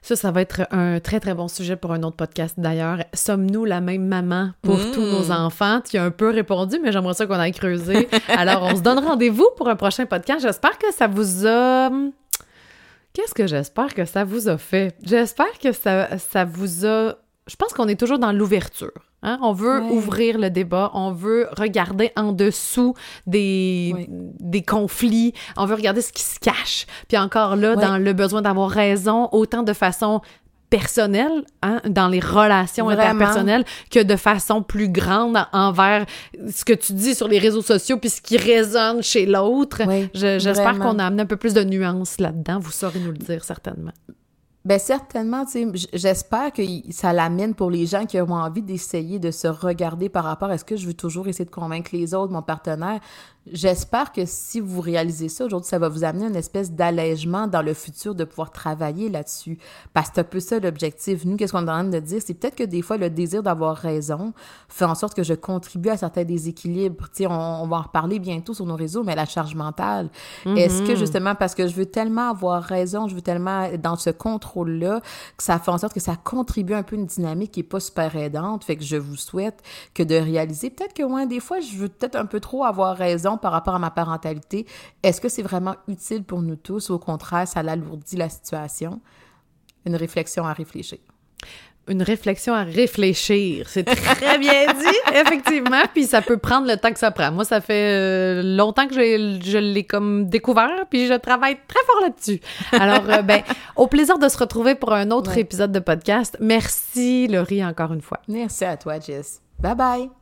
Ça, ça va être un très, très bon sujet pour un autre podcast d'ailleurs. Sommes-nous la même maman pour hmm. tous nos enfants? Tu as un peu répondu, mais j'aimerais ça qu'on aille creuser. Alors, on se donne rendez-vous pour un prochain podcast. J'espère que ça vous a... Qu'est-ce que j'espère que ça vous a fait? J'espère que ça, ça vous a... Je pense qu'on est toujours dans l'ouverture. Hein? On veut ouvrir le débat, on veut regarder en dessous des, des conflits, on veut regarder ce qui se cache. Puis encore là, dans le besoin d'avoir raison, autant de façon personnelle, hein, dans les relations interpersonnelles, que de façon plus grande envers ce que tu dis sur les réseaux sociaux, puis ce qui résonne chez l'autre. J'espère qu'on a amené un peu plus de nuances là-dedans. Vous saurez nous le dire certainement. Ben certainement, j'espère que ça l'amène pour les gens qui ont envie d'essayer de se regarder par rapport à ce que je veux toujours essayer de convaincre les autres, mon partenaire. J'espère que si vous réalisez ça aujourd'hui, ça va vous amener une espèce d'allègement dans le futur de pouvoir travailler là-dessus. Parce que c'est un peu ça l'objectif. Nous, qu'est-ce qu'on est en train de dire? C'est peut-être que des fois, le désir d'avoir raison fait en sorte que je contribue à certains déséquilibres. Tu sais, on, va en reparler bientôt sur nos réseaux, mais la charge mentale. Est-ce que mm-hmm. justement, parce que je veux tellement avoir raison, je veux tellement être dans ce contrôle-là, que ça fait en sorte que ça contribue un peu une dynamique qui est pas super aidante? Fait que je vous souhaite que de réaliser, peut-être que, ouais, des fois, je veux peut-être un peu trop avoir raison par rapport à ma parentalité, est-ce que c'est vraiment utile pour nous tous? Ou au contraire, ça l'alourdit la situation? Une réflexion à réfléchir une réflexion à réfléchir. C'est très bien dit, effectivement. Puis ça peut prendre le temps que ça prend. Moi, ça fait euh, longtemps que je, l'ai comme découvert, puis je travaille très fort là-dessus. Alors, euh, ben, au plaisir de se retrouver pour un autre épisode de podcast. Merci, Laurie, encore une fois. Merci à toi, Jess. Bye bye.